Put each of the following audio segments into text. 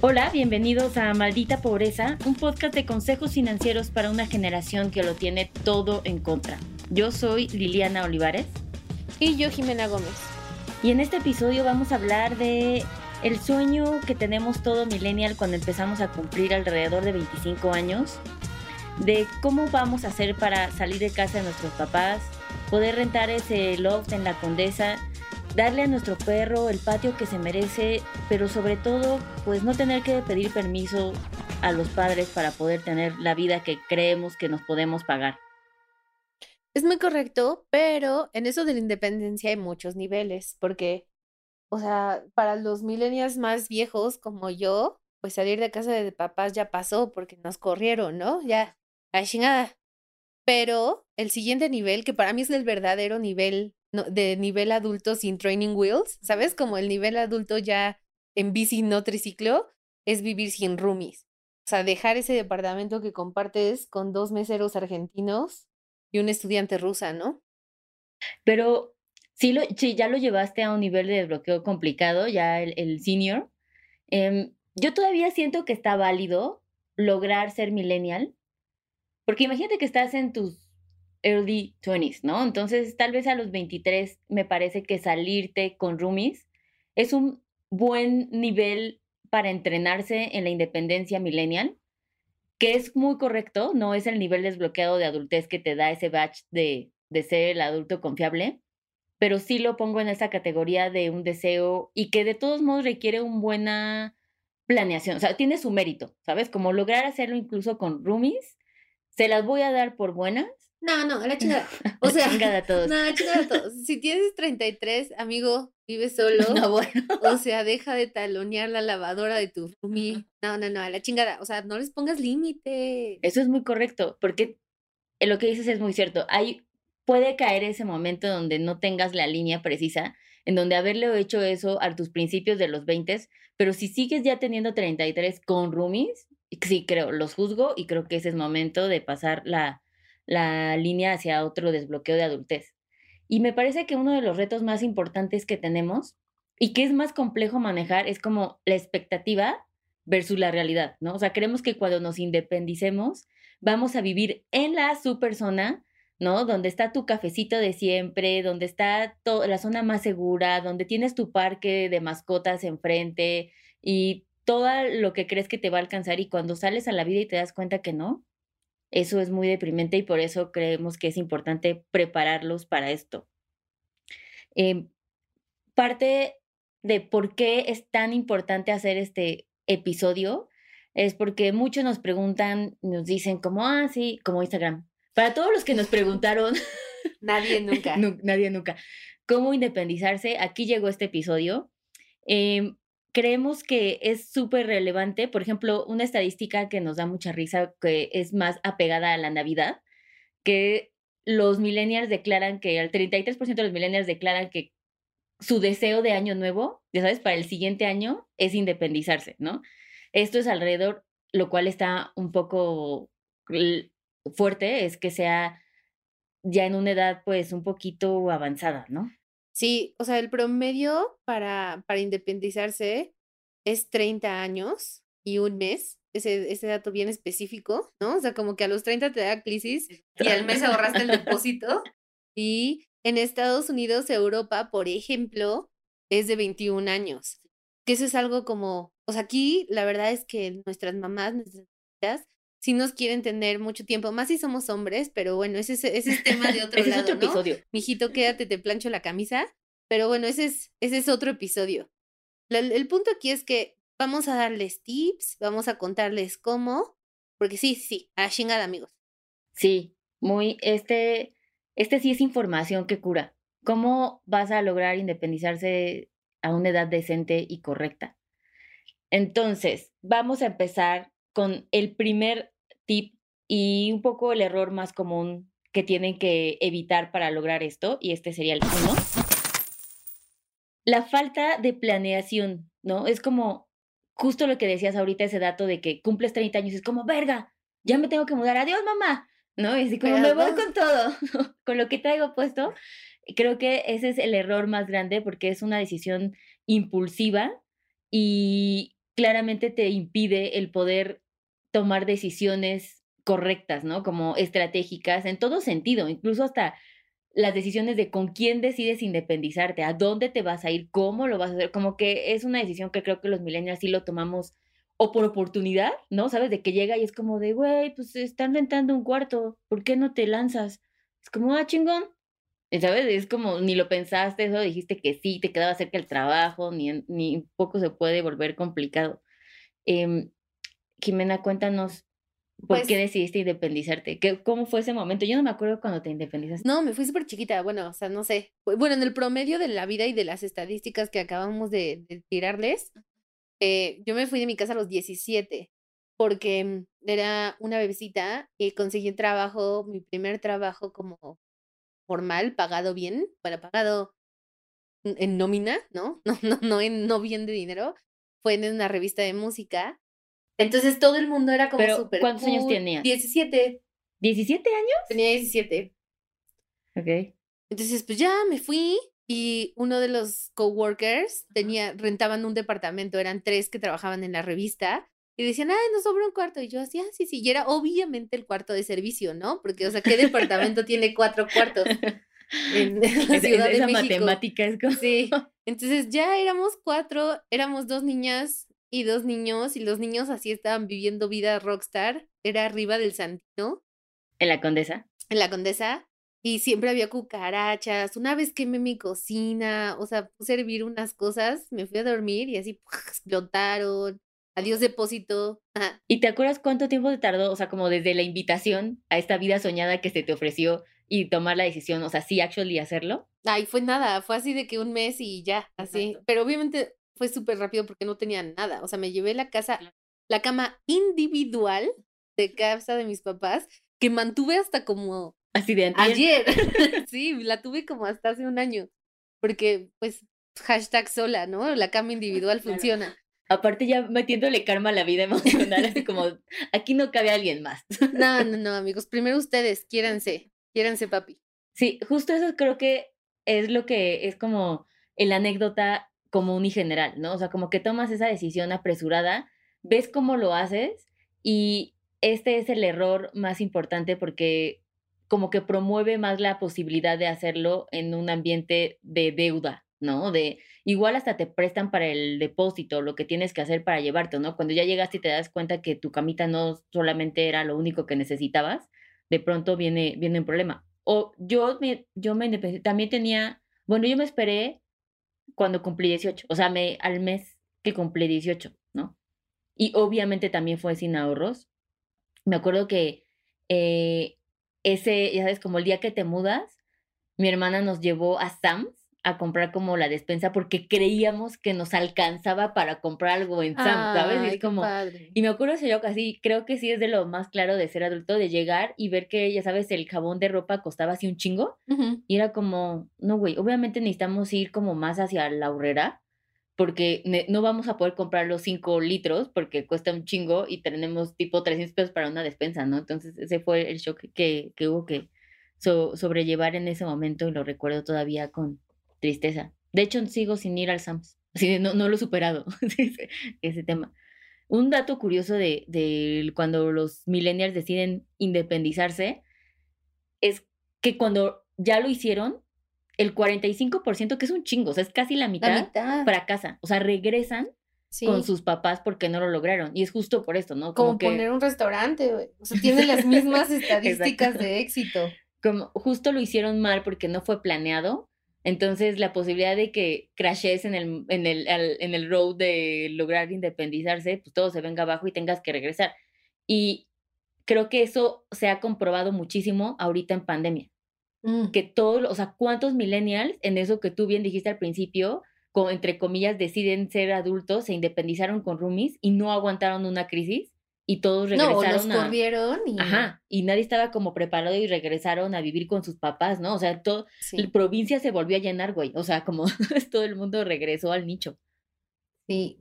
Hola, bienvenidos a Maldita Pobreza, un podcast de consejos financieros para una generación que lo tiene todo en contra. Yo soy Liliana Olivares. Y yo Jimena Gómez. Y en este episodio vamos a hablar de el sueño que tenemos todo millennial cuando empezamos a cumplir alrededor de 25 años, de cómo vamos a hacer para salir de casa de nuestros papás, poder rentar ese loft en la Condesa darle a nuestro perro el patio que se merece, pero sobre todo, pues no tener que pedir permiso a los padres para poder tener la vida que creemos que nos podemos pagar. Es muy correcto, pero en eso de la independencia hay muchos niveles, porque, o sea, para los millennials más viejos como yo, pues salir de casa de papás ya pasó porque nos corrieron, ¿no? Ya, a chingada. Pero el siguiente nivel, que para mí es el verdadero nivel de nivel adulto sin training wheels, ¿sabes? Como el nivel adulto ya en bici no triciclo, es vivir sin roomies. O sea, dejar ese departamento que compartes con dos meseros argentinos y un estudiante rusa, ¿no? Pero sí, lo, ya lo llevaste a un nivel de desbloqueo complicado, ya el, senior. Em, yo todavía siento que está válido lograr ser millennial, porque imagínate que estás en tus early 20s, ¿no? Entonces, tal vez a los 23 me parece que salirte con roomies es un buen nivel para entrenarse en la independencia millennial, que es muy correcto, no es el nivel desbloqueado de adultez que te da ese batch de, de ser el adulto confiable, pero sí lo pongo en esa categoría de un deseo y que de todos modos requiere una buena planeación, o sea, tiene su mérito, ¿sabes? Como lograr hacerlo incluso con roomies, se las voy a dar por buenas, no, no, a la chingada. O sea, chingada a todos. No, a la chingada a todos. Si tienes 33, amigo, vive solo. No, bueno. O sea, deja de talonear la lavadora de tu roomie. No, no, no, a la chingada. O sea, no les pongas límite. Eso es muy correcto, porque lo que dices es muy cierto. Hay, puede caer ese momento donde no tengas la línea precisa, en donde haberle hecho eso a tus principios de los 20, pero si sigues ya teniendo 33 con roomies, sí creo, los juzgo y creo que ese es momento de pasar la, la línea hacia otro desbloqueo de adultez. Y me parece que uno de los retos más importantes que tenemos y que es más complejo manejar es como la expectativa versus la realidad, ¿no? O sea, creemos que cuando nos independicemos vamos a vivir en la su persona, ¿no? Donde está tu cafecito de siempre, donde está la zona más segura, donde tienes tu parque de mascotas enfrente y todo lo que crees que te va a alcanzar y cuando sales a la vida y te das cuenta que no, eso es muy deprimente y por eso creemos que es importante prepararlos para esto. Em, parte de por qué es tan importante hacer este episodio es porque muchos nos preguntan, nos dicen como, ah, sí, como Instagram. Para todos los que nos preguntaron, nadie nunca. nadie nunca. ¿Cómo independizarse? Aquí llegó este episodio. Eh, creemos que es súper relevante. Por ejemplo, una estadística que nos da mucha risa, que es más apegada a la Navidad, que los millennials declaran que, el 33% de los millennials declaran que su deseo de año nuevo, ya sabes, para el siguiente año es independizarse, ¿no? Esto es alrededor, lo cual está un poco fuerte, es que sea ya en una edad pues un poquito avanzada, ¿no? Sí, o sea, el promedio para, para independizarse es 30 años y un mes. Ese, ese dato bien específico, ¿no? O sea, como que a los 30 te da crisis y al mes ahorraste el depósito. Y en Estados Unidos, Europa, por ejemplo, es de 21 años. Que eso es algo como, o sea, aquí la verdad es que nuestras mamás, nuestras sí nos quieren tener mucho tiempo, más si somos hombres, pero bueno, ese, ese es tema de otro lado, otro episodio. Mijito, quédate, te plancho la camisa, pero bueno, ese es, ese es otro episodio. el punto aquí es que vamos a darles tips, vamos a contarles cómo, porque sí, sí, a chingada, amigos. Sí, muy, este, este sí es información que cura. ¿Cómo vas a lograr independizarse a una edad decente y correcta? Entonces, vamos a empezar con el primer tip y un poco el error más común que tienen que evitar para lograr esto, y este sería el uno. La falta de planeación, ¿no? Es como justo lo que decías ahorita, ese dato de que cumples 30 años, es como, verga, ya me tengo que mudar, adiós mamá, ¿no? Y así como me voy con todo, con lo que traigo puesto. Creo que ese es el error más grande porque es una decisión impulsiva y claramente te impide el poder tomar decisiones correctas, ¿no? Como estratégicas en todo sentido, incluso hasta las decisiones de con quién decides independizarte, a dónde te vas a ir, cómo lo vas a hacer, como que es una decisión que creo que los millennials sí lo tomamos o por oportunidad, ¿no? ¿Sabes? De que llega y es como de, güey, pues están rentando un cuarto, ¿por qué no te lanzas? Es como, ah, chingón. ¿Sabes? Es como, ni lo pensaste, eso dijiste que sí, te quedaba cerca el trabajo, ni, ni poco se puede volver complicado. Eh, Jimena, cuéntanos, ¿por qué Pues decidiste independizarte? ¿Qué, ¿Cómo fue ese momento? Yo no me acuerdo cuando te independizaste. No, me fui súper chiquita, bueno, o sea, no sé. Bu- Bueno, en el promedio de la vida y de las estadísticas que acabamos de, de tirarles, eh, yo me fui de mi casa a los 17 porque mm, era una bebecita y conseguí trabajo, mi primer trabajo como formal, pagado bien, bueno, pagado en en nómina, ¿no? No, no, no, en, no bien de dinero, fue en una revista de música. Entonces todo el mundo era como súper ¿cuántos años cool. tenías? 17, ¿17 años? tenía 17. Ok. Entonces, pues ya me fui y uno de los coworkers tenía, rentaban un departamento, eran tres que trabajaban en la revista y decían, ay, nos sobra un cuarto. Y yo así, ah, sí, sí, y era obviamente el cuarto de servicio, ¿no? Porque, o sea, ¿qué departamento tiene cuatro cuartos en, la Ciudad de esa México? matemática es como... Sí, entonces ya éramos cuatro, éramos dos niñas y dos niños, y los niños así estaban viviendo vida rockstar, era arriba del Santino En la condesa. en la Condesa y siempre había cucarachas. Una vez quemé mi cocina, o sea, puse a hervir unas cosas, me fui a dormir y así explotaron. Adiós depósito. Ajá. ¿Y te acuerdas cuánto tiempo te tardó? O sea, como desde la invitación a esta vida soñada que se te ofreció y tomar la decisión, o sea, sí, actually hacerlo. Ay, fue nada, fue así de que un mes y ya, así. Exacto. Pero obviamente fue súper rápido porque no tenía nada. O sea, me llevé la casa, la cama individual de casa de mis papás, que mantuve hasta como Así de antier. Ayer, sí, la tuve como hasta hace un año, porque pues hashtag sola, ¿no? La cama individual Claro. funciona. Aparte ya metiéndole karma a la vida emocional, así como, aquí no cabe alguien más. No, no, no, amigos, primero ustedes, quiéranse, quiéranse, papi. Sí, justo eso creo que es lo que es como el anécdota común y general, ¿no? O sea, como que tomas esa decisión apresurada, ves cómo lo haces y este es el error más importante porque como que promueve más la posibilidad de hacerlo en un ambiente de deuda, ¿no? De igual hasta te prestan para el depósito, lo que tienes que hacer para llevarte, ¿no? Cuando ya llegaste y te das cuenta que tu camita no solamente era lo único que necesitabas, de pronto viene, viene un problema. O yo me, yo me también tenía, bueno, yo me esperé cuando cumplí 18, o sea, me, al mes que cumplí 18, ¿no? Y obviamente también fue sin ahorros. Me acuerdo que eh, ese, ya sabes, como el día que te mudas, mi hermana nos llevó a Sam's a comprar como la despensa porque creíamos que nos alcanzaba para comprar algo en Sam's, ¿sabes? Y es como, padre. y me acuerdo ese yo casi, creo que sí es de lo más claro de ser adulto, de llegar y ver que, ya sabes, el jabón de ropa costaba así un chingo. Ujú. Y era como, no, güey, obviamente necesitamos ir como más hacia la horrera, porque no vamos a poder comprar los 5 litros porque cuesta un chingo y tenemos tipo 300 pesos para una despensa, ¿no? Entonces ese fue el shock que, que hubo que so- sobrellevar en ese momento y lo recuerdo todavía con tristeza. De hecho, sigo sin ir al Sams, así no, no lo he superado, ese, tema. Un dato curioso de, de cuando los millennials deciden independizarse es que cuando ya lo hicieron, el 45%, que es un chingo, o sea, es casi la La mitad, mitad. fracasa. O sea, regresan Sí. con sus papás porque no lo lograron. Y es justo por esto, ¿no? Como Como, que, poner un restaurante, güey. O sea, tiene las mismas estadísticas de éxito. como justo lo hicieron mal porque no fue planeado. Entonces, la posibilidad de que crashes en el, en el, al- en el road de lograr independizarse, pues todo se venga abajo y tengas que regresar. Y creo que eso se ha comprobado muchísimo ahorita en pandemia. Mm. que todos, o sea, ¿cuántos millennials en eso que tú bien dijiste al principio, con, entre comillas, deciden ser adultos, se independizaron con roomies y no aguantaron una crisis y todos No, los regresaron a... corrieron y... Ajá, y nadie estaba como preparado y regresaron a vivir con sus papás, ¿no? O sea, todo, Sí, la provincia se volvió a llenar, güey. O sea, como todo el mundo regresó al nicho. sí.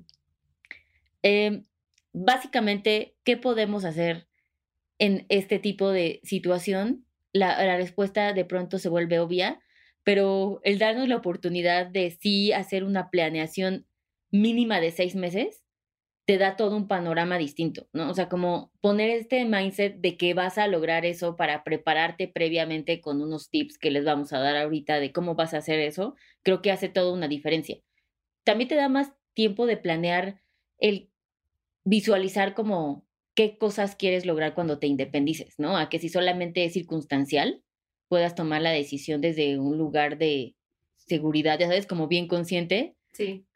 Em, básicamente, ¿qué podemos hacer en este tipo de situación? La, la respuesta de pronto se vuelve obvia, pero el darnos la oportunidad de sí hacer una planeación mínima de seis meses te da todo un panorama distinto, ¿no? O sea, como poner este mindset de que vas a lograr eso para prepararte previamente con unos tips que les vamos a dar ahorita de cómo vas a hacer eso, creo que hace toda una diferencia. También te da más tiempo de planear el visualizar como qué cosas quieres lograr cuando te independices, ¿no? A que si solamente es circunstancial, puedas tomar la decisión desde un lugar de seguridad, ya sabes, como bien consciente. Sí.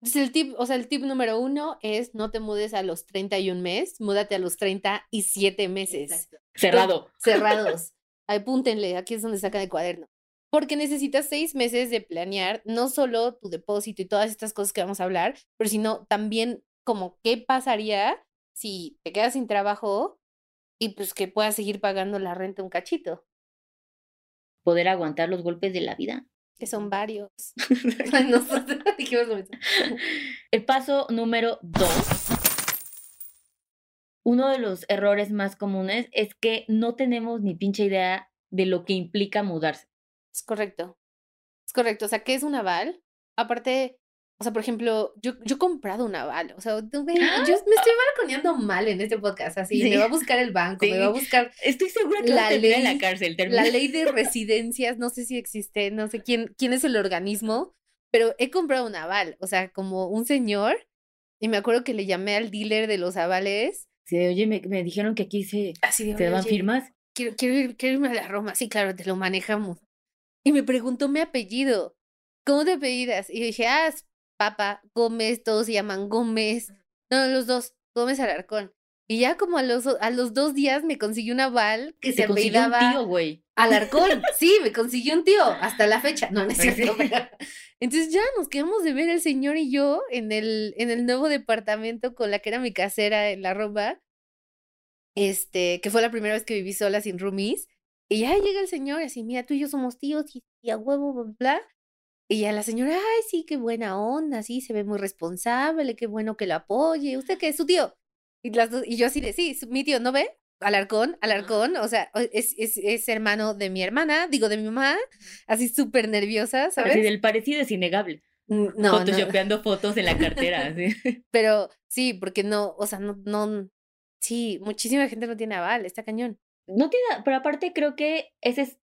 Entonces el tip, o sea, el tip número uno es no te mudes a los 31 meses, múdate a los 37 meses. Cerrado. Cerrados. Apúntenle, aquí es donde sacan el cuaderno. Porque necesitas seis meses de planear no solo tu depósito y todas estas cosas que vamos a hablar, pero sino también como qué pasaría si te quedas sin trabajo y pues que puedas seguir pagando la renta un cachito. Poder aguantar los golpes de la vida. Que son varios. El paso número dos. Uno de los errores más comunes es que no tenemos ni pinche idea de lo que implica mudarse. Es correcto. Es correcto. O sea, ¿qué es un aval? Aparte, o sea, por ejemplo, yo, yo he comprado un aval. O sea, yo me estoy balconeando mal en este podcast. Así, me va a buscar el banco, me va a buscar. Estoy segura que la ley en la cárcel. La ley de residencias, no sé si existe, no sé quién, quién es el organismo, pero he comprado un aval. O sea, como un señor. Y me acuerdo que le llamé al dealer de los avales. Sí, oye, me, me dijeron que aquí se, Así se dan firmas. Quiero, quiero, quiero irme a la Roma. Sí, claro, te lo manejamos. Y me preguntó mi apellido. ¿Cómo te apellidas? Y yo dije, ah, Papa, Gómez, todos se llaman Gómez. No, los dos, Gómez Alarcón. Y ya como a los, a los dos días me consiguió un aval que se apellidaba un tío, güey. Alarcón. Sí, me consiguió un tío hasta la fecha. No, no es cierto. Entonces ya nos quedamos de ver el señor y yo en el, en el nuevo departamento con la que era mi casera en la Roma. Este, que fue la primera vez que viví sola sin roomies. Y ya llega el señor y así, mira, tú y yo somos tíos y, a huevo, bla, bla. Y ya la señora, ay, sí, qué buena onda, sí, se ve muy responsable, qué bueno que lo apoye. ¿Usted qué es su tío? Y, las dos, y yo así de, sí, mi tío, ¿no ve? Alarcón, Alarcón, o sea, es, es, es hermano de mi hermana, digo, de mi mamá, así súper nerviosa, ¿sabes? Así del parecido es innegable. No, Photoshopeando fotos en la cartera, así. Pero sí, porque no, o sea, no, no, sí, muchísima gente no tiene aval, está cañón. No tiene, pero aparte creo que ese es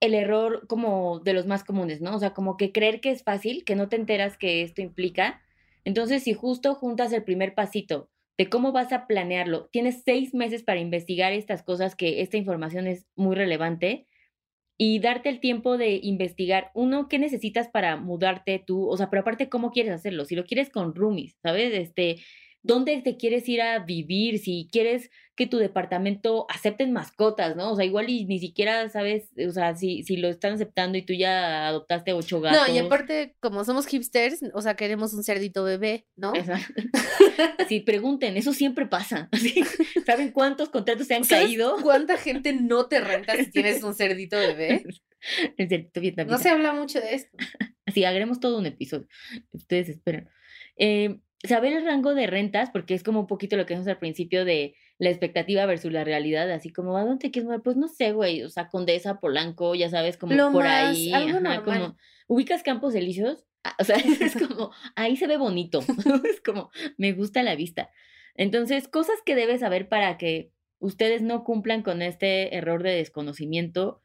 el error como de los más comunes, ¿no? O sea, como que creer que es fácil, que no te enteras que esto implica. Entonces, si justo juntas el primer pasito de cómo vas a planearlo, tienes seis meses para investigar estas cosas, que esta información es muy relevante, y darte el tiempo de investigar, uno, qué necesitas para mudarte tú, o sea, pero aparte, cómo quieres hacerlo, si lo quieres con roomies, ¿sabes? Este, dónde te quieres ir a vivir, si quieres que tu departamento acepten mascotas, ¿no? O sea, igual y ni siquiera sabes, o sea, si, si lo están aceptando y tú ya adoptaste ocho gatos. No, y aparte, como somos hipsters, o sea, queremos un cerdito bebé, ¿no? Sí, pregunten, eso siempre pasa. ¿Saben cuántos contratos se han caído? ¿Cuánta gente no te renta si tienes un cerdito bebé? El cerdito No se habla mucho de esto. Sí, haremos todo un episodio. Ustedes esperan. Eh, saber el rango de rentas, porque es como un poquito lo que vimos al principio de la expectativa versus la realidad, así como, ¿a dónde te quieres mover? Pues no sé, güey, o sea, Condesa, Polanco, ya sabes, como por ahí, como, ¿ubicas Campos Elíseos? Ah, o sea, es como, ahí se ve bonito, es como, me gusta la vista. Entonces, cosas que debes saber para que ustedes no cumplan con este error de desconocimiento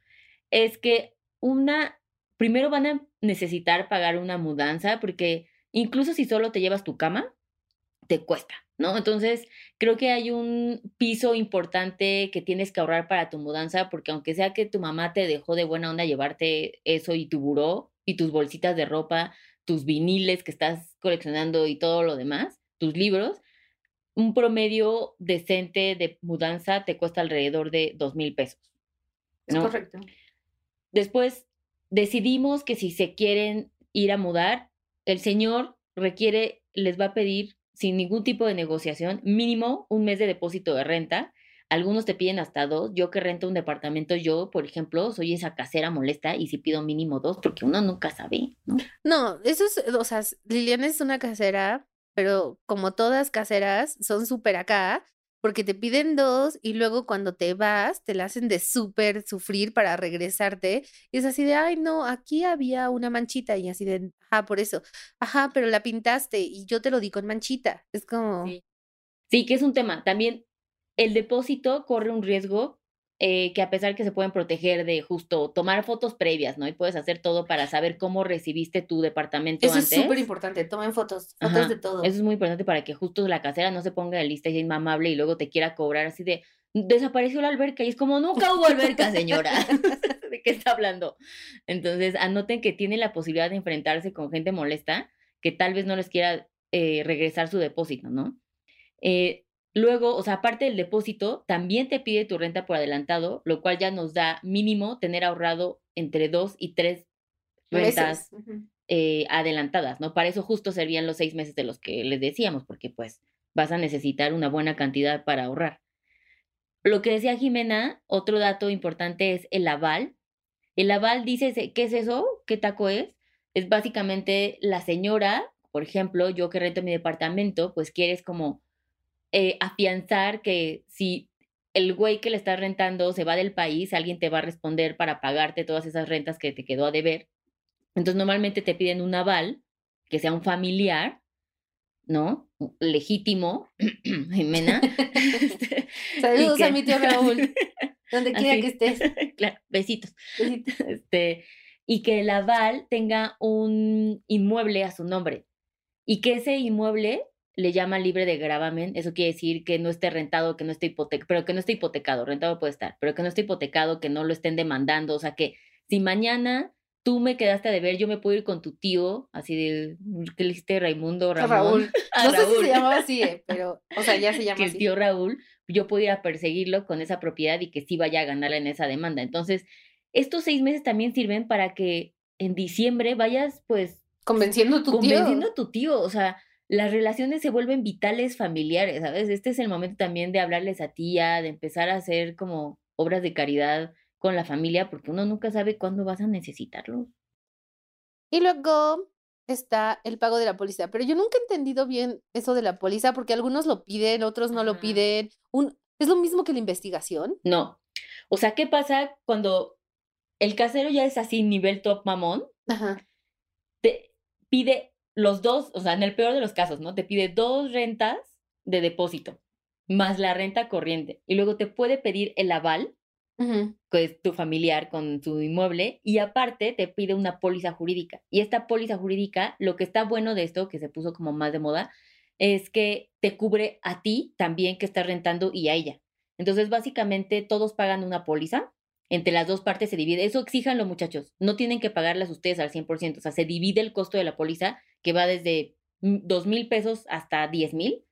es que una, primero van a necesitar pagar una mudanza porque incluso si solo te llevas tu cama, te cuesta, ¿no? Entonces, creo que hay un piso importante que tienes que ahorrar para tu mudanza, porque aunque sea que tu mamá te dejó de buena onda llevarte eso y tu buró y tus bolsitas de ropa, tus viniles que estás coleccionando y todo lo demás, tus libros, un promedio decente de mudanza te cuesta alrededor de dos mil pesos. Es correcto. Después decidimos que si se quieren ir a mudar, el señor requiere, les va a pedir sin ningún tipo de negociación, mínimo un mes de depósito de renta. Algunos te piden hasta dos. Yo que rento un departamento, yo, por ejemplo, soy esa casera molesta y si pido mínimo dos, porque uno nunca sabe, ¿no? No, eso es, o sea, Liliana es una casera, pero como todas caseras, son súper acá porque te piden dos y luego cuando te vas te la hacen de súper sufrir para regresarte y es así de, ay no, aquí había una manchita y así de, ajá, por eso, ajá, pero la pintaste y yo te lo di con manchita, es como, Sí, que es un tema. También el depósito corre un riesgo eh, que a pesar que se pueden proteger de justo tomar fotos previas, ¿no? Y puedes hacer todo para saber cómo recibiste tu departamento Eso antes. es súper importante, tomen fotos, fotos Ajá, de todo. Eso es muy importante para que justo la casera no se ponga de lista y sea inmamable y luego te quiera cobrar así de desapareció la alberca y es como nunca hubo alberca, señora. ¿De qué está hablando? Entonces, anoten que tiene la posibilidad de enfrentarse con gente molesta que tal vez no les quiera eh, regresar su depósito, ¿no? Eh, luego, o sea, aparte del depósito, también te pide tu renta por adelantado, lo cual ya nos da mínimo tener ahorrado entre dos y tres rentas eh, adelantadas, ¿no? Para eso justo serían los seis meses de los que les decíamos, porque pues vas a necesitar una buena cantidad para ahorrar. Lo que decía Jimena, otro dato importante es el aval. El aval dice, se- ¿qué es eso? ¿Qué taco es? Es básicamente la señora, por ejemplo, yo que rento mi departamento, pues quieres como eh, afianzar que si el güey que le estás rentando se va del país, alguien te va a responder para pagarte todas esas rentas que te quedó a deber. Entonces, normalmente te piden un aval, que sea un familiar, ¿no? Legítimo, Jimena. Este, Saludos a mi tío Raúl, donde quiera que estés. claro, besitos. Este, y que el aval tenga un inmueble a su nombre. Y que ese inmueble le llama libre de gravamen. Eso quiere decir que no esté rentado, que no esté hipotecado, pero que no esté hipotecado, rentado puede estar, pero que no esté hipotecado, que no lo estén demandando. O sea, que si mañana tú me quedaste a deber, yo me puedo ir con tu tío, así de, ¿qué le hiciste Raimundo? Ramón? Raúl. A No sé si se llamaba así, eh, pero, o sea, ya se llama que el tío Raúl, yo puedo ir a perseguirlo con esa propiedad y que sí vaya a ganar en esa demanda. Entonces, estos seis meses también sirven para que en diciembre vayas, pues, Convenciendo a tu convenciendo tío. a tu tío. O sea, las relaciones se vuelven vitales familiares, ¿sabes? Este es el momento también de hablarles a tía, de empezar a hacer como obras de caridad con la familia, porque uno nunca sabe cuándo vas a necesitarlo. Y luego está el pago de la póliza. Pero yo nunca he entendido bien eso de la póliza, porque algunos lo piden, otros no lo piden. Un, es lo mismo que la investigación. No. O sea, ¿qué pasa cuando el casero ya es así, nivel top mamón? Ajá. te pide los dos, o sea, en el peor de los casos, ¿no? Te pide dos rentas de depósito, más la renta corriente. Y luego te puede pedir el aval, Ujú. que es tu familiar con su inmueble, y aparte te pide una póliza jurídica. Y esta póliza jurídica, lo que está bueno de esto, que se puso como más de moda, es que te cubre a ti también que estás rentando y a ella. Entonces, básicamente, todos pagan una póliza. Entre las dos partes se divide. Eso exíjanlo, muchachos. No tienen que pagarlas ustedes al 100%. O sea, se divide el costo de la póliza, que va desde dos mil pesos hasta 10 mil.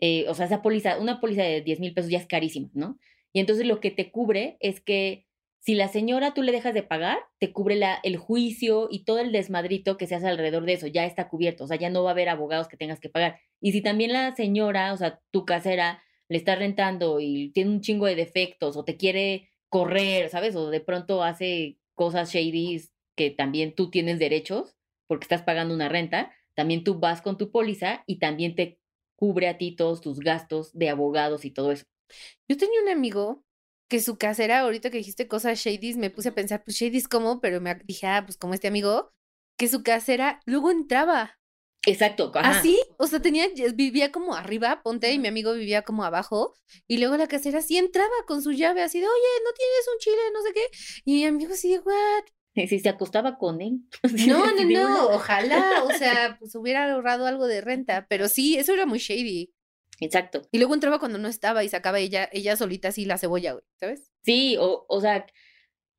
Eh, o sea, esa póliza, una póliza de 10 mil pesos ya es carísima, ¿no? Y entonces lo que te cubre es que si la señora tú le dejas de pagar, te cubre el juicio y todo el desmadrito que se hace alrededor de eso, ya está cubierto, o sea, ya no va a haber abogados que tengas que pagar. Y si también la señora, o sea, tu casera, le está rentando y tiene un chingo de defectos o te quiere correr, ¿sabes? O de pronto hace cosas shady que también tú tienes derechos porque estás pagando una renta, también tú vas con tu póliza y también te cubre a ti todos tus gastos de abogados y todo eso. Yo tenía un amigo que su casera, ahorita que dijiste cosas shady, me puse a pensar, pues shady cómo, pero me dije, ah, pues como este amigo, que su casera luego entraba. Exacto, ajá. Así, o sea, tenía, vivía como arriba, ponte, y mi amigo vivía como abajo, y luego la casera sí entraba con su llave, así de, oye, ¿no tienes un chile, no sé qué? Y mi amigo así de, what? Si se acostaba con él. No, no, no, ojalá, o sea, pues hubiera ahorrado algo de renta, pero sí, eso era muy shady. Exacto. Y luego entraba cuando no estaba y sacaba ella, ella solita así la cebolla, güey, ¿sabes? Sí, o, o sea,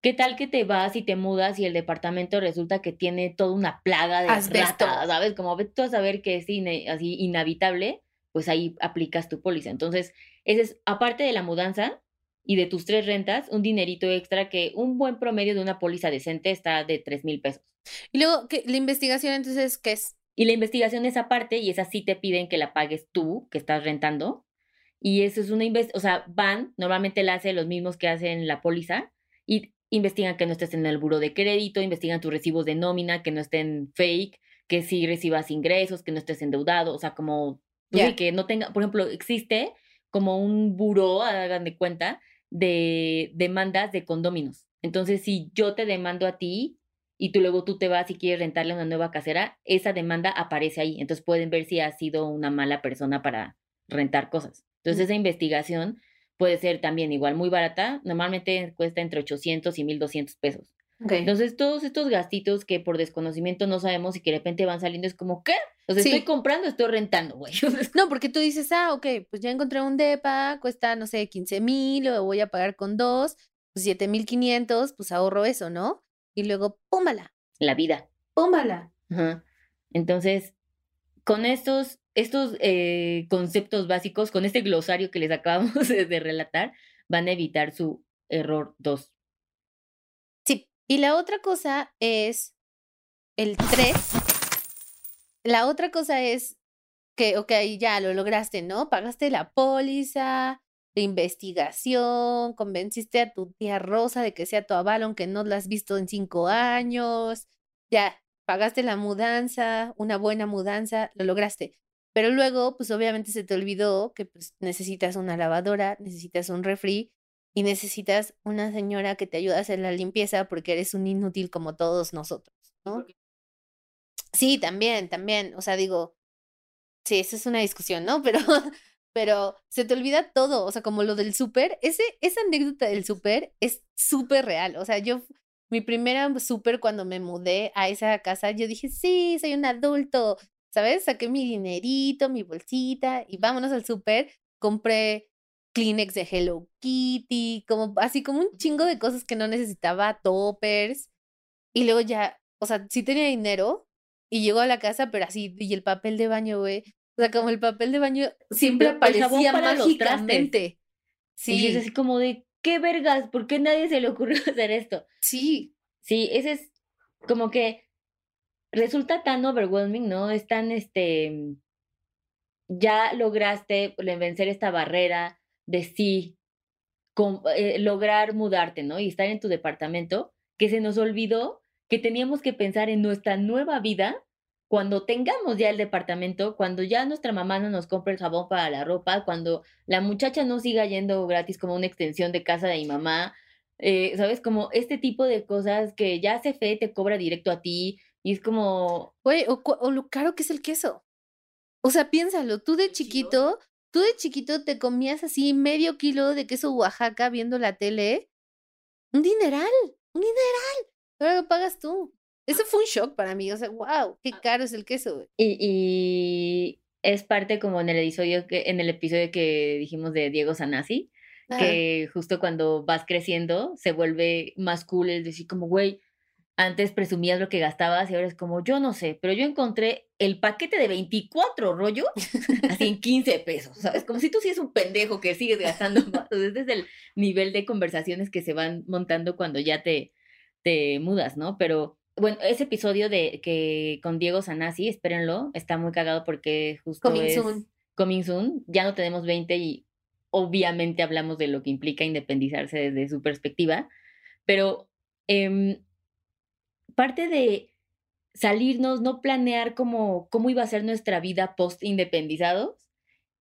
¿qué tal que te vas y te mudas y el departamento resulta que tiene toda una plaga de Asbesto. ratas, ¿sabes? Como ves tú a saber que es así inhabitable, pues ahí aplicas tu póliza. Entonces, ese es, aparte de la mudanza y de tus tres rentas, un dinerito extra que un buen promedio de una póliza decente está de tres mil pesos. Y luego, ¿qué? la investigación entonces, ¿qué es? Y la investigación es aparte y esa sí te piden que la pagues tú, que estás rentando. Y eso es una investigación, o sea, van, normalmente la hacen los mismos que hacen la póliza y investigan que no estés en el buro de crédito, investigan tus recibos de nómina, que no estén fake, que sí recibas ingresos, que no estés endeudado, o sea, como, pues sí, que no tenga, por ejemplo, existe como un buró, hagan de cuenta, de demandas de condóminos. Entonces, si yo te demando a ti y tú luego tú te vas y quieres rentarle una nueva casera, esa demanda aparece ahí. Entonces pueden ver si has sido una mala persona para rentar cosas. Entonces, esa investigación puede ser también igual muy barata. Normalmente cuesta entre 800 y 1200 pesos. Entonces, todos estos gastitos que por desconocimiento no sabemos y que de repente van saliendo es como, ¿qué? O sea, estoy comprando, estoy rentando, güey. No, porque tú dices, ah, ok, pues ya encontré un DEPA, cuesta, no sé, 15 mil, lo voy a pagar con dos, pues 7 mil 500, pues ahorro eso, ¿no? Y luego, púmbala. La vida. Púmbala. Ajá. Entonces, con estos, estos eh, conceptos básicos, con este glosario que les acabamos de relatar, van a evitar su error 2. Y la otra cosa es el 3. La otra cosa es que, ok, ya lo lograste, ¿no? Pagaste la póliza de investigación, convenciste a tu tía Rosa de que sea tu aval, aunque no la has visto en cinco años, ya, pagaste la mudanza, una buena mudanza, lo lograste. Pero luego, pues obviamente se te olvidó que pues, necesitas una lavadora, necesitas un refri y necesitas una señora que te ayude a hacer la limpieza porque eres un inútil como todos nosotros, ¿no? Sí, también, también, o sea, digo, sí, eso es una discusión, ¿no? Pero, pero se te olvida todo, o sea, como lo del súper, ese, esa anécdota del súper es súper real, o sea, yo, mi primera súper cuando me mudé a esa casa, yo dije, sí, soy un adulto, ¿sabes? Saqué mi dinerito, mi bolsita y vámonos al súper, compré Kleenex de Hello Kitty, como así como un chingo de cosas que no necesitaba, toppers. Y luego ya, o sea, sí tenía dinero y llegó a la casa, pero así, y el papel de baño, güey. O sea, como el papel de baño siempre aparecía mágicamente. Sí. Y es así como de, ¿qué vergas? ¿Por qué nadie se le ocurrió hacer esto? Sí. Sí, ese es como que resulta tan overwhelming, ¿no? Es tan, este, ya lograste vencer esta barrera, de sí eh, lograr mudarte, ¿no? Y estar en tu departamento, que se nos olvidó que teníamos que pensar en nuestra nueva vida cuando tengamos ya el departamento, cuando ya nuestra mamá no nos compre el jabón para la ropa, cuando la muchacha no siga yendo gratis como una extensión de casa de mi mamá, eh, ¿sabes? Como este tipo de cosas que ya hace fe, te cobra directo a ti y es como... Güey, o, o, lo caro que es el queso. O sea, piénsalo, tú de chiquito Tú de chiquito te comías así medio kilo de queso Oaxaca viendo la tele. Un dineral, un dineral. Ahora lo pagas tú. Eso fue un shock para mí. O sea, wow, qué caro es el queso. Y, y es parte como en el episodio que, en el episodio que dijimos de Diego Sanasi, que justo cuando vas creciendo se vuelve más cool el decir como, güey, antes presumías lo que gastabas y ahora es como, yo no sé, pero yo encontré el paquete de 24 rollos así en 15 pesos, ¿sabes? Como si tú sí es un pendejo que sigues gastando más. Entonces, es el nivel de conversaciones que se van montando cuando ya te, te mudas, ¿no? Pero bueno, ese episodio de que con Diego Sanasi, espérenlo, está muy cagado porque justo coming es soon. coming soon, ya no tenemos 20 y obviamente hablamos de lo que implica independizarse desde su perspectiva, pero eh, parte de salirnos, no planear cómo, cómo iba a ser nuestra vida post-independizados,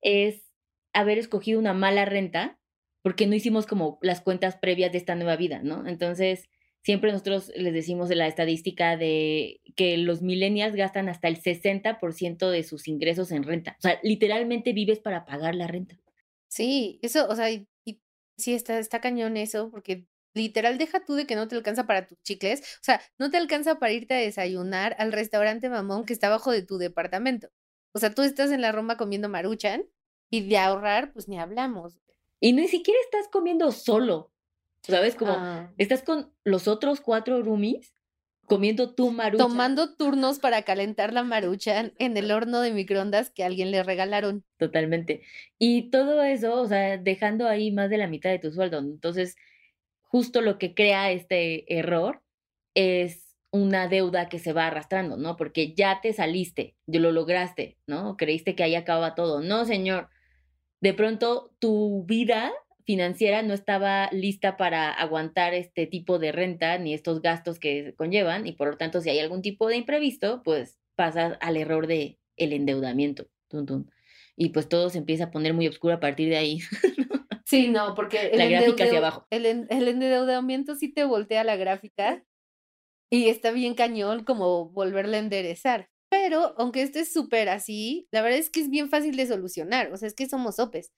es haber escogido una mala renta porque no hicimos como las cuentas previas de esta nueva vida, ¿no? Entonces, siempre nosotros les decimos de la estadística de que los millennials gastan hasta el 60% de sus ingresos en renta. O sea, literalmente vives para pagar la renta. Sí, eso, o sea, y, sí está, está cañón eso, porque literal, deja tú de que no te alcanza para tus chicles, o sea, no te alcanza para irte a desayunar al restaurante mamón que está abajo de tu departamento. O sea, tú estás en la Roma comiendo maruchan y de ahorrar, pues ni hablamos. Y ni siquiera estás comiendo solo, ¿sabes? Como ah. estás con los otros cuatro roomies comiendo tu maruchan. Tomando turnos para calentar la maruchan en el horno de microondas que alguien le regalaron. Totalmente. Y todo eso, o sea, dejando ahí más de la mitad de tu sueldo. Entonces, justo lo que crea este error es una deuda que se va arrastrando, ¿no? Porque ya te saliste, ya lo lograste, ¿no? Creíste que ahí acaba todo. No, señor. De pronto tu vida financiera no estaba lista para aguantar este tipo de renta ni estos gastos que conllevan y por lo tanto si hay algún tipo de imprevisto, pues pasas al error de el endeudamiento. Y pues todo se empieza a poner muy oscuro a partir de ahí. Sí, no, porque el, la gráfica hacia abajo. El, el endeudamiento sí te voltea la gráfica y está bien cañón como volverla a enderezar. Pero aunque esto es súper así, la verdad es que es bien fácil de solucionar. O sea, es que somos sopes.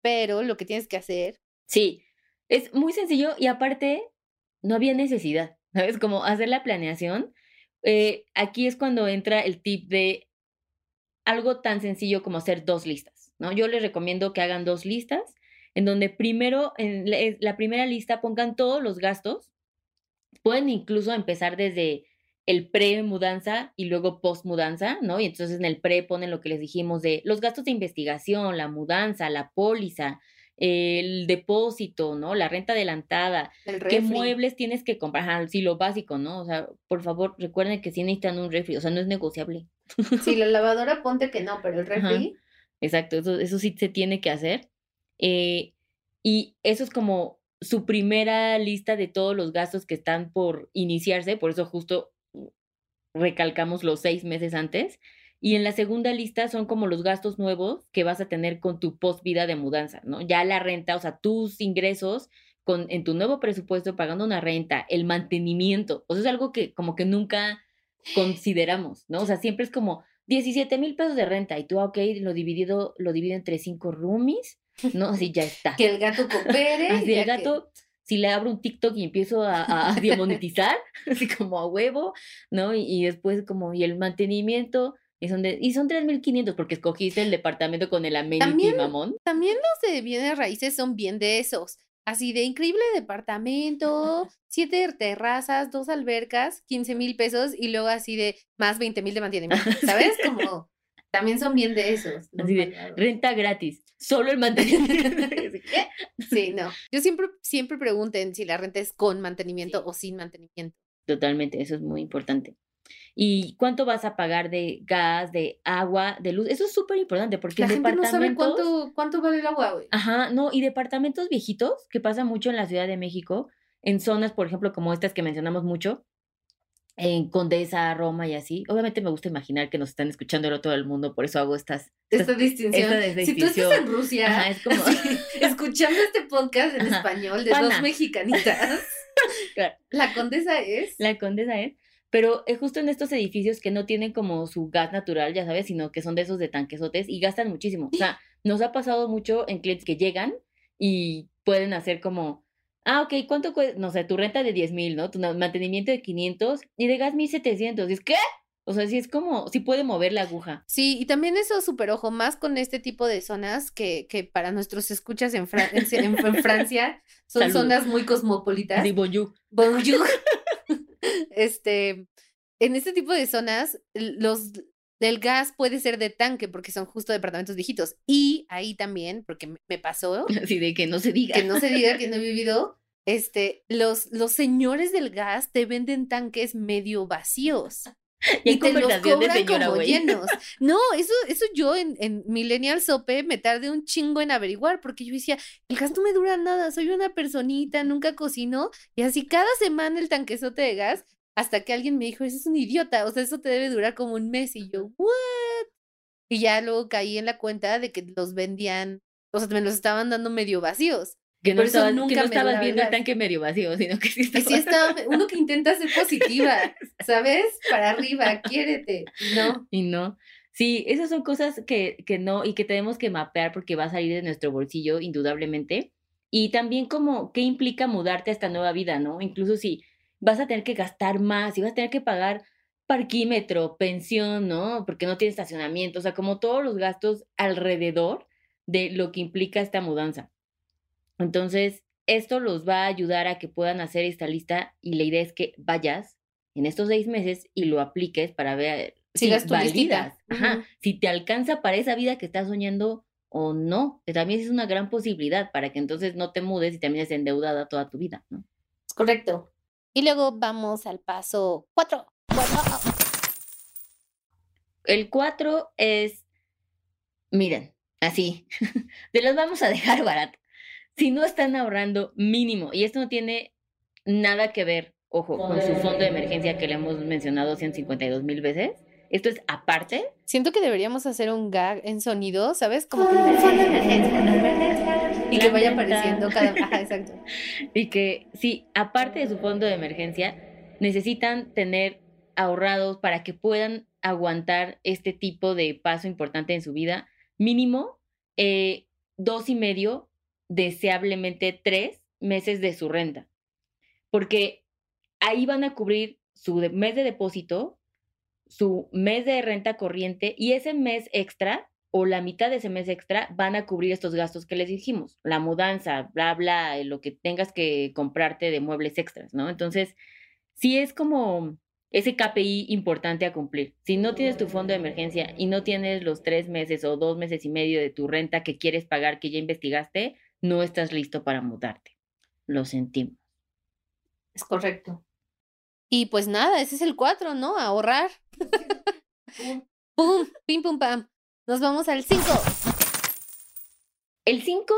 Pero lo que tienes que hacer. Sí, es muy sencillo y aparte no había necesidad, ¿sabes? Como hacer la planeación. Eh, aquí es cuando entra el tip de algo tan sencillo como hacer dos listas, ¿no? Yo les recomiendo que hagan dos listas en donde primero, en la primera lista pongan todos los gastos. Pueden incluso empezar desde el pre-mudanza y luego post-mudanza, ¿no? Y entonces en el pre ponen lo que les dijimos de los gastos de investigación, la mudanza, la póliza, el depósito, ¿no? La renta adelantada, qué muebles tienes que comprar, sí, lo básico, ¿no? O sea, por favor, recuerden que sí necesitan un refri, o sea, no es negociable. Sí, la lavadora ponte que no, pero el refri. Exacto, eso, eso sí se tiene que hacer. Eh, y eso es como su primera lista de todos los gastos que están por iniciarse, por eso justo recalcamos los seis meses antes. Y en la segunda lista son como los gastos nuevos que vas a tener con tu post vida de mudanza, ¿no? Ya la renta, o sea, tus ingresos con, en tu nuevo presupuesto pagando una renta, el mantenimiento, o sea, es algo que como que nunca consideramos, ¿no? O sea, siempre es como 17 mil pesos de renta y tú, ok, lo dividido, lo divido entre cinco roomies, ¿no? Así ya está. Que el gato coopere. Así el gato, si le abro un TikTok y empiezo a, a, demonetizar, así como a huevo, ¿no? Y, después como, y el mantenimiento, y son, de, y son 3.500 porque escogiste el departamento con el amenity también, mamón. También los de bienes raíces son bien de esos. Así de increíble departamento, siete terrazas, dos albercas, 15 mil pesos y luego así de más 20 mil de mantenimiento, ¿sabes? Como también son bien de esos. Así de renta gratis, solo el mantenimiento. ¿Qué? Sí, no. Yo siempre, siempre pregunten si la renta es con mantenimiento o sin mantenimiento. Totalmente, eso es muy importante. ¿Y cuánto vas a pagar de gas, de agua, de luz? Eso es súper importante porque la gente no sabe cuánto, cuánto vale el agua, güey. Ajá, no, y departamentos viejitos, que pasa mucho en la Ciudad de México, en zonas, por ejemplo, como estas que mencionamos mucho, en Condesa, Roma y así. Obviamente me gusta imaginar que nos están escuchando todo el mundo, por eso hago estas... Esta distinción. Si tú estás en Rusia, es como... escuchando este podcast en español de dos mexicanitas, la Condesa es... La Condesa es... Pero es justo en estos edificios que no tienen como su gas natural, ya sabes, sino que son de esos de tanquesotes y gastan muchísimo. O sea, nos ha pasado mucho en clientes que llegan y pueden hacer como ah, ok, ¿cuánto cuesta? No sé, tu renta de 10 mil, ¿no? Tu mantenimiento de 500 y de gas 1700. ¿Es qué? O sea, sí es como, sí puede mover la aguja. Sí, y también eso súper ojo, más con este tipo de zonas que, que para nuestros escuchas en, en, Francia son zonas muy cosmopolitas. Sí, bonjour. Bonjour. este, en este tipo de zonas, los, del gas puede ser de tanque porque son justo departamentos viejitos. Y ahí también, porque me pasó. Así de que no se diga. Que no se diga que no he vivido. Este, los, los señores del gas te venden tanques medio vacíos. Y, te los cobran como llenos. No, eso, eso yo en, en Millennial Sope me tardé un chingo en averiguar, porque yo decía, el gas no me dura nada, soy una personita, nunca cocino, y así cada semana el tanquezote de gas hasta que alguien me dijo, eso es un idiota, o sea, eso te debe durar como un mes. Y yo, ¿what? Y ya luego caí en la cuenta de que los vendían, o sea, me los estaban dando medio vacíos. Que no, estabas, nunca que no estabas viendo el tanque medio vacío, sino que sí estaba. sí estaba, uno que intenta ser positiva, ¿sabes? Para arriba, quiérete, no. Y no. Sí, esas son cosas que, que no, y que tenemos que mapear porque va a salir de nuestro bolsillo, indudablemente. Y también como, ¿qué implica mudarte a esta nueva vida, no? Incluso si vas a tener que gastar más y vas a tener que pagar parquímetro, pensión, ¿no? Porque no tiene estacionamiento, o sea, como todos los gastos alrededor de lo que implica esta mudanza. Entonces, esto los va a ayudar a que puedan hacer esta lista y la idea es que vayas en estos seis meses y lo apliques para ver si, las validas, Ajá, si te alcanza para esa vida que estás soñando o no, que también es una gran posibilidad para que entonces no te mudes y termines endeudada toda tu vida, ¿no? Correcto. Y luego vamos al paso 4. El 4 es, miren, así, te los vamos a dejar barato. Si no están ahorrando mínimo, y esto no tiene nada que ver, ojo, con su fondo de emergencia que le hemos mencionado 152 mil veces, esto es aparte. Siento que deberíamos hacer un gag en sonido, ¿sabes? Como que Y que vaya apareciendo cada. Ajá, exacto. Y que, sí, aparte de su fondo de emergencia, necesitan tener ahorrados para que puedan aguantar este tipo de paso importante en su vida, mínimo eh, dos y medio, deseablemente tres meses de su renta. Porque ahí van a cubrir su mes de depósito, su mes de renta corriente y ese mes extra o la mitad de ese mes extra van a cubrir estos gastos que les dijimos, la mudanza, bla, bla, lo que tengas que comprarte de muebles extras, ¿no? Entonces, sí es como ese KPI importante a cumplir. Si no tienes tu fondo de emergencia y no tienes los tres meses o dos meses y medio de tu renta que quieres pagar, que ya investigaste, no estás listo para mudarte. Lo sentimos. Es correcto. Y pues nada, ese es el cuatro, ¿no? Ahorrar. ¡Pum! ¡Pim, pum, pam! Nos vamos al 5. El 5,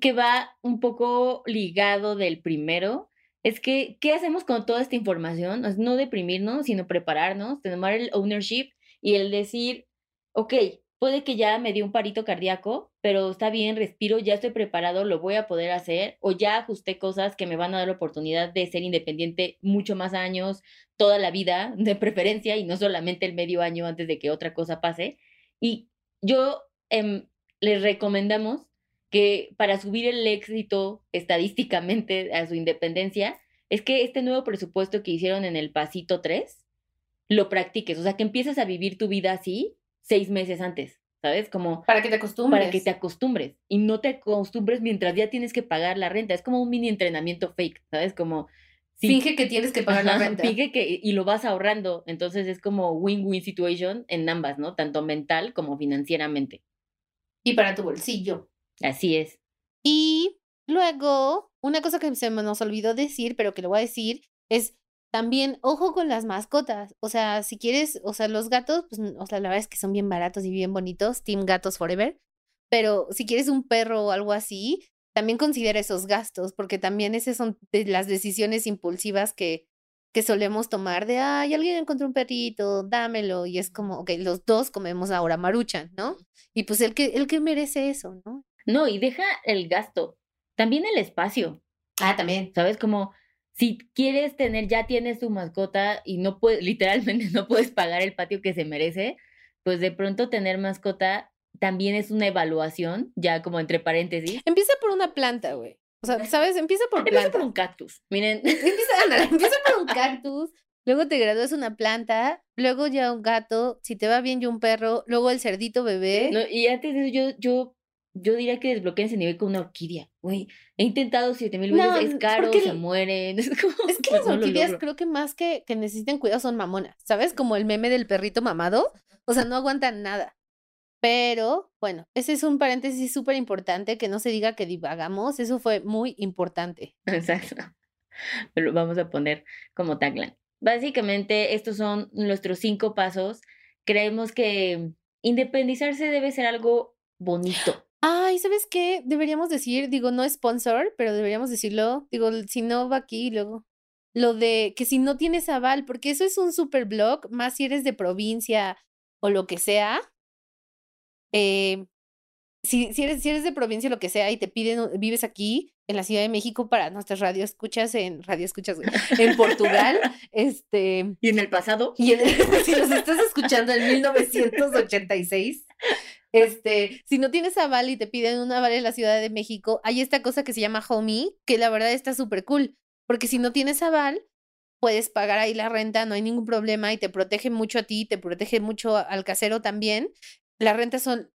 que va un poco ligado del primero, es que, ¿qué hacemos con toda esta información? No deprimirnos, sino prepararnos, tener el ownership y el decir, ok, puede que ya me dio un parito cardíaco, pero está bien, respiro, ya estoy preparado, lo voy a poder hacer, o ya ajusté cosas que me van a dar la oportunidad de ser independiente mucho más años, toda la vida, de preferencia, y no solamente el medio año antes de que otra cosa pase. Y yo em, les recomendamos que para subir el éxito estadísticamente a su independencia, es que este nuevo presupuesto que hicieron en el pasito 3, lo practiques, o sea, que empieces a vivir tu vida así seis meses antes, ¿sabes? Como... Para que te acostumbres. Para que te acostumbres y no te acostumbres mientras ya tienes que pagar la renta. Es como un mini entrenamiento fake, ¿sabes? Como... finge que tienes que pagar la renta. Finge que y lo vas ahorrando. Entonces es como win-win situation en ambas, ¿no? Tanto mental como financieramente. Y para tu bolsillo. Así es. Y luego, una cosa que se nos olvidó decir, pero que lo voy a decir, es también, ojo con las mascotas. O sea, si quieres, o sea, los gatos, pues, o sea, la verdad es que son bien baratos y bien bonitos. Team Gatos Forever. Pero si quieres un perro o algo así, también considera esos gastos, porque también esas son de las decisiones impulsivas que, que solemos tomar de, ay, alguien encontró un perrito, dámelo. Y es como, ok, los dos comemos ahora maruchan, ¿no? Y pues el que, el que merece eso, ¿no? No, y deja el gasto, también el espacio. Ah, también. ¿Sabes? Como si quieres tener, ya tienes tu mascota y no puedes, literalmente no puedes pagar el patio que se merece, pues de pronto tener mascota también es una evaluación, ya como entre paréntesis. Empieza por una planta, güey. O sea, ¿sabes? Empieza por planta. Empieza por un cactus. Miren. Empieza, empieza por un cactus. Luego te gradúas una planta, luego ya un gato, si te va bien yo un perro, luego el cerdito bebé. No, y antes de eso yo, yo yo diría que desbloqueen ese nivel con una orquídea, güey. He intentado siete mil veces, es caro, se mueren. Es, como, es que las orquídeas creo que más que, que necesiten cuidado son mamonas, ¿sabes? Como el meme del perrito mamado. O sea, no aguantan nada. Pero, bueno, ese es un paréntesis súper importante, que no se diga que divagamos, eso fue muy importante. Exacto. Lo vamos a poner como tagline. Básicamente, estos son nuestros cinco pasos. Creemos que independizarse debe ser algo bonito. Ay, ¿sabes qué? Deberíamos decir, digo, no sponsor, pero deberíamos decirlo, digo, si no va aquí luego. Lo de que si no tienes aval, porque eso es un super blog, más si eres de provincia o lo que sea. Eh, si, si, eres, si eres de provincia o lo que sea y te piden, vives aquí en la Ciudad de México para nuestras radio escuchas en radio escuchas en Portugal, este y en el pasado y si los estás escuchando en 1986 este, si no tienes aval y te piden un aval en la Ciudad de México, hay esta cosa que se llama Homey, que la verdad está súper cool, porque si no tienes aval, puedes pagar ahí la renta, no hay ningún problema y te protege mucho a ti, te protege mucho al casero también. Las rentas son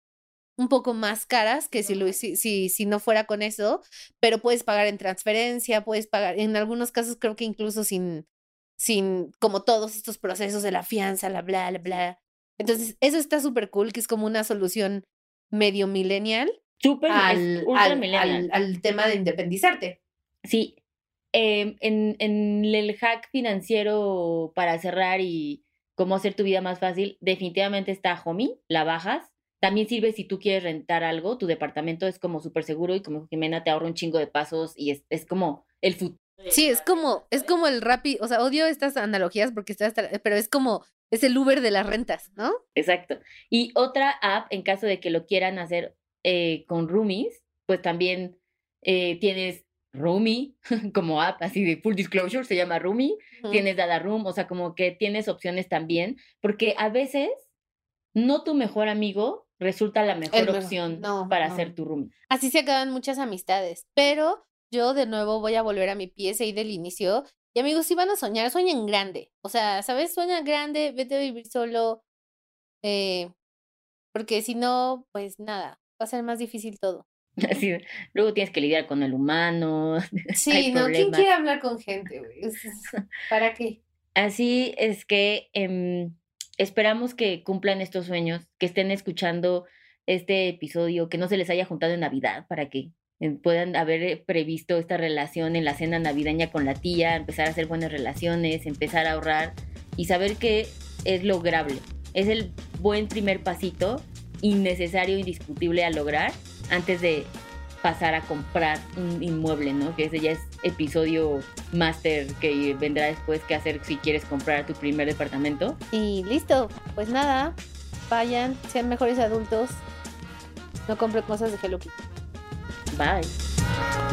un poco más caras que si, lo, si, si, si no fuera con eso, pero puedes pagar en transferencia, puedes pagar, en algunos casos creo que incluso sin, sin, como todos estos procesos de la fianza, la bla, bla, bla. Entonces, eso está súper cool, que es como una solución medio millennial Súper al, al, al, tema de independizarte. Sí. Em, en, en el hack financiero para cerrar y cómo hacer tu vida más fácil, definitivamente está Homey, la bajas. También sirve si tú quieres rentar algo, tu departamento es como súper seguro y como Jimena te ahorra un chingo de pasos y es, es como el futuro. Sí, es como, es como el Rappi, o sea, odio estas analogías porque está pero es como es el Uber de las rentas, ¿no? Exacto. Y otra app, en caso de que lo quieran hacer eh, con roomies, pues también eh, tienes Rumi como app, así de full disclosure, se llama Rumi. Ujú. Tienes Dada Room, o sea, como que tienes opciones también, porque a veces no tu mejor amigo resulta la mejor opción no, para no. ser tu roomie. Así se acaban muchas amistades. Pero yo de nuevo voy a volver a mi PSI del inicio. Y amigos, si van a soñar, sueñen grande. O sea, ¿sabes? Sueña grande, vete a vivir solo. eh, porque si no, pues nada, va a ser más difícil todo. Así, luego tienes que lidiar con el humano. Sí, no, ¿quién quiere hablar con gente, güey? ¿Para qué? Así es que em, esperamos que cumplan estos sueños, que estén escuchando este episodio, que no se les haya juntado en Navidad para que eh, puedan haber eh, previsto esta relación en la cena navideña con la tía, empezar a hacer buenas relaciones, empezar a ahorrar y saber que es lograble. Es el buen primer pasito, innecesario, indiscutible a lograr antes de pasar a comprar un inmueble, ¿no? Que ese ya es episodio máster que vendrá después que hacer si quieres comprar tu primer departamento. Y listo, pues nada, vayan, sean mejores adultos. No compren cosas de Hello Kitty. Bye.